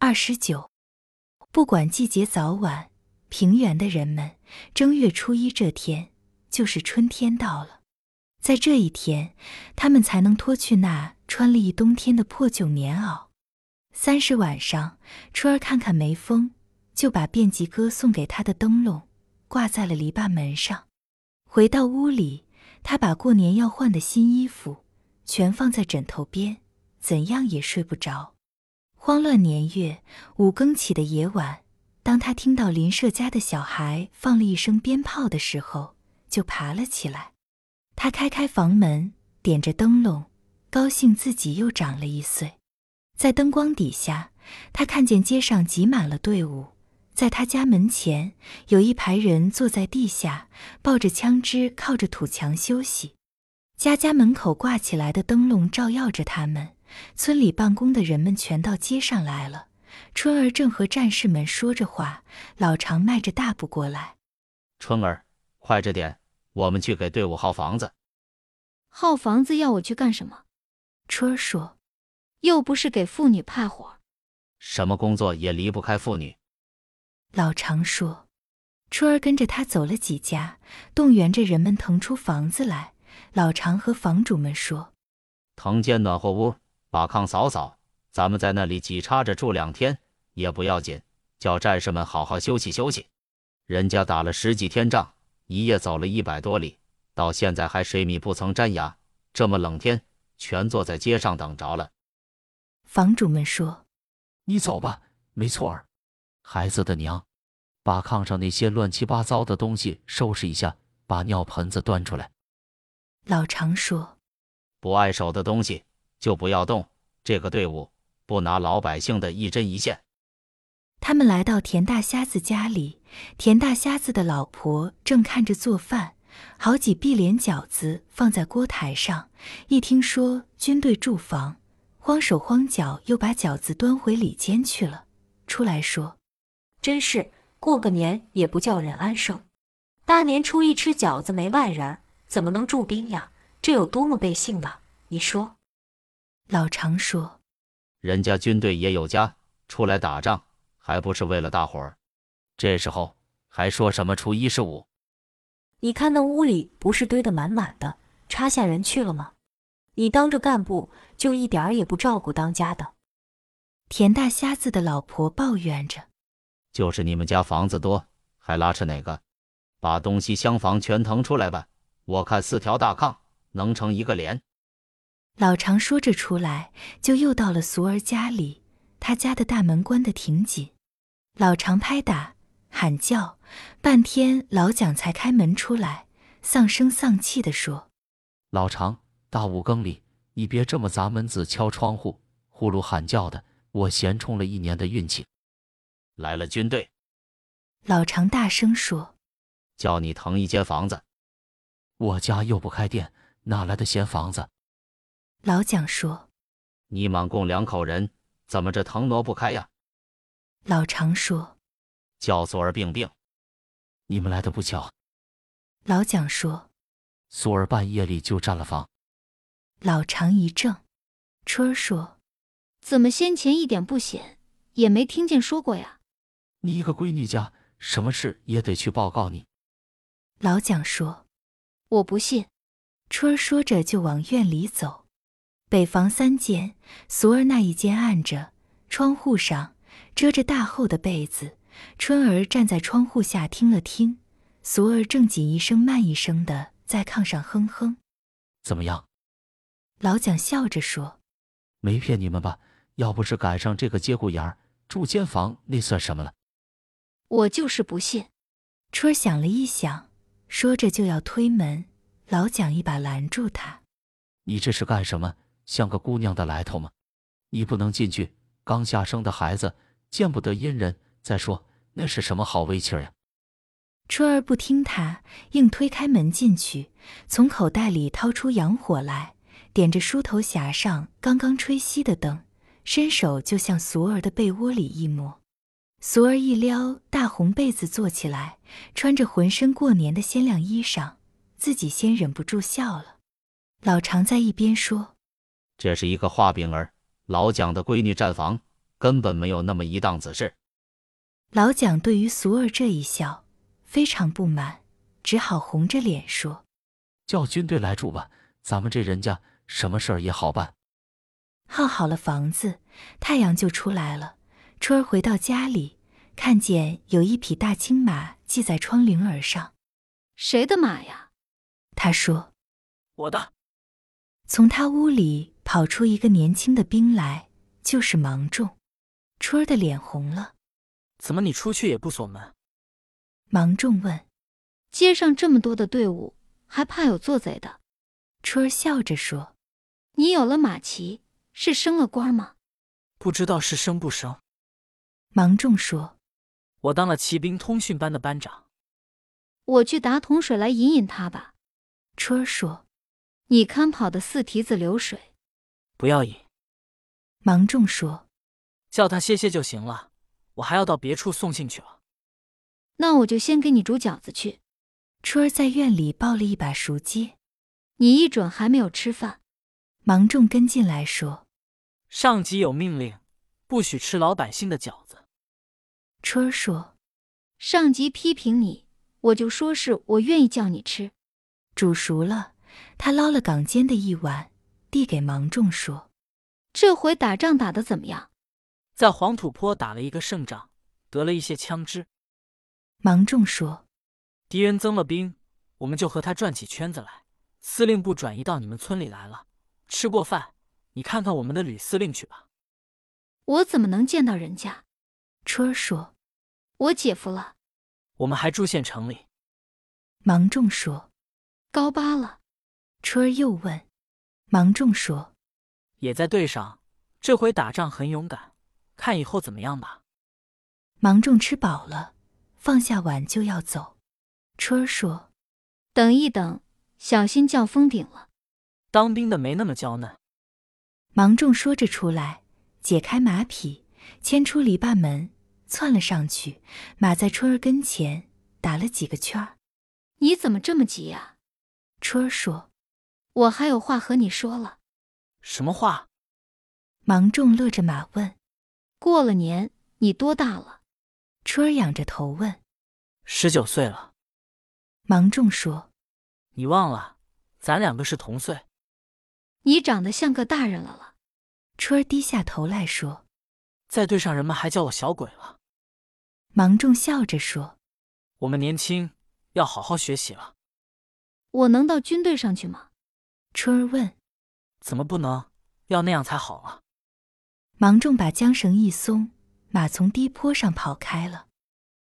二十九，不管季节早晚，平原的人们，正月初一这天就是春天到了。在这一天，他们才能脱去那穿了一冬天的破旧棉袄。三十晚上，春儿看看没风，就把便吉哥送给他的灯笼挂在了篱笆门上。回到屋里，他把过年要换的新衣服全放在枕头边，怎样也睡不着。慌乱年月五更起的夜晚，当他听到邻舍家的小孩放了一声鞭炮的时候，就爬了起来。他开开房门，点着灯笼，高兴自己又长了一岁。在灯光底下，他看见街上挤满了队伍，在他家门前有一排人坐在地下，抱着枪支，靠着土墙休息。家家门口挂起来的灯笼照耀着他们。村里办公的人们全到街上来了。春儿正和战士们说着话，老常迈着大步过来。春儿，快着点，我们去给队伍号房子。号房子要我去干什么？春儿说。又不是给妇女怕火，什么工作也离不开妇女。老常说。春儿跟着他走了几家，动员着人们腾出房子来。老常和房主们说：“腾间暖和屋，把炕扫扫，咱们在那里挤插着住两天也不要紧，叫战士们好好休息休息。人家打了十几天仗，一夜走了一百多里，到现在还水米不曾沾牙，这么冷天，全坐在街上等着了。”房主们说：“你走吧，没错儿。孩子的娘，把炕上那些乱七八糟的东西收拾一下，把尿盆子端出来。”老常说：“不碍手的东西就不要动。这个队伍不拿老百姓的一针一线。”他们来到田大瞎子家里，田大瞎子的老婆正看着做饭，好几碧莲饺子放在锅台上。一听说军队驻防。慌手慌脚，又把饺子端回里间去了。出来说：“真是过个年也不叫人安生。大年初一吃饺子没外人，怎么能驻兵呀？这有多么背信呢！你说。”老常说：“人家军队也有家，出来打仗还不是为了大伙儿？这时候还说什么初一十五？你看那屋里不是堆得满满的，插下人去了吗？”你当着干部就一点儿也不照顾当家的。田大瞎子的老婆抱怨着：“就是你们家房子多，还拉扯哪个？把东西厢房全腾出来吧，我看四条大炕能成一个连。”老常说着出来，就又到了俗儿家里。他家的大门关得挺紧，老常拍打喊叫，半天老蒋才开门出来，丧声丧气地说：“老常。”大五更里，你别这么砸门子、敲窗户、呼噜喊叫的，我闲充了一年的运气。来了军队，老常大声说：“叫你腾一间房子。”我家又不开店，哪来的闲房子？老蒋说：“你满共两口人，怎么这腾挪不开呀？”老常说：“叫苏儿病病。”你们来的不巧。老蒋说：“苏儿半夜里就占了房。”老常一怔，春儿说：“怎么先前一点不显，也没听见说过呀？”你一个闺女家，什么事也得去报告你。老蒋说：“我不信。”春儿说着就往院里走。北房三间，俗儿那一间暗着，窗户上遮着大厚的被子。春儿站在窗户下听了听，俗儿正紧一声慢一声的在炕上哼哼。怎么样？老蒋笑着说：“没骗你们吧？要不是赶上这个节骨眼儿，住间房那算什么了？”我就是不信。春儿想了一想，说着就要推门，老蒋一把拦住他：“你这是干什么？像个姑娘的来头吗？你不能进去，刚下生的孩子见不得阴人。再说那是什么好威气呀？”春儿不听他，硬推开门进去，从口袋里掏出洋火来。点着梳头匣上刚刚吹熄的灯，伸手就向俗儿的被窝里一摸。俗儿一撩大红被子坐起来，穿着浑身过年的鲜亮衣裳，自己先忍不住笑了。老常在一边说：“这是一个画饼儿，老蒋的闺女占房，根本没有那么一档子事。老蒋对于俗儿这一笑非常不满，只好红着脸说：“叫军队来住吧，咱们这人家什么事儿也好办。”耗好了房子，太阳就出来了。春儿回到家里，看见有一匹大青马系在窗棂儿上。谁的马呀？他说：“我的。”从他屋里跑出一个年轻的兵来，就是芒种。春儿的脸红了。怎么你出去也不锁门？芒种问。街上这么多的队伍，还怕有做贼的？春儿笑着说：“你有了马骑，是升了官吗？”不知道是升不升。芒种说：“我当了骑兵通讯班的班长。”我去打桶水来引引他吧。春儿说：“你看跑的四蹄子流水，不要引。”芒种说：“叫他歇歇就行了，我还要到别处送信去了。”那我就先给你煮饺子去。春儿在院里抱了一把熟鸡。你一准还没有吃饭。芒种跟进来说：“上级有命令，不许吃老百姓的饺子。”春儿说：“上级批评你。”我就说是我愿意叫你吃，煮熟了，他捞了岗尖的一碗，递给芒种说：“这回打仗打得怎么样？”在黄土坡打了一个胜仗，得了一些枪支。芒种说：“敌人增了兵，我们就和他转起圈子来。司令部转移到你们村里来了。吃过饭，你看看我们的吕司令去吧。”我怎么能见到人家？春儿说：“我姐夫了。”我们还住县城里。芒种说：“高八了。”春儿又问：“芒种说：‘也在队上，这回打仗很勇敢，看以后怎么样吧。’”芒种吃饱了，放下碗就要走。春儿说：“等一等，小心叫封顶了。”当兵的没那么娇嫩。芒种说着出来，解开马匹，牵出篱笆门。窜了上去，马在春儿跟前打了几个圈儿。你怎么这么急呀？春儿说：“我还有话和你说了。”什么话？芒种勒着马问：“过了年，你多大了？”春儿仰着头问：“十九岁了。”芒种说：“你忘了，咱两个是同岁。”你长得像个大人了了。春儿低下头来说：“在队上，人们还叫我小鬼了。”芒种笑着说：“我们年轻，要好好学习了。”我能到军队上去吗？春儿问。“怎么不能？要那样才好啊！”芒种把缰绳一松，马从低坡上跑开了。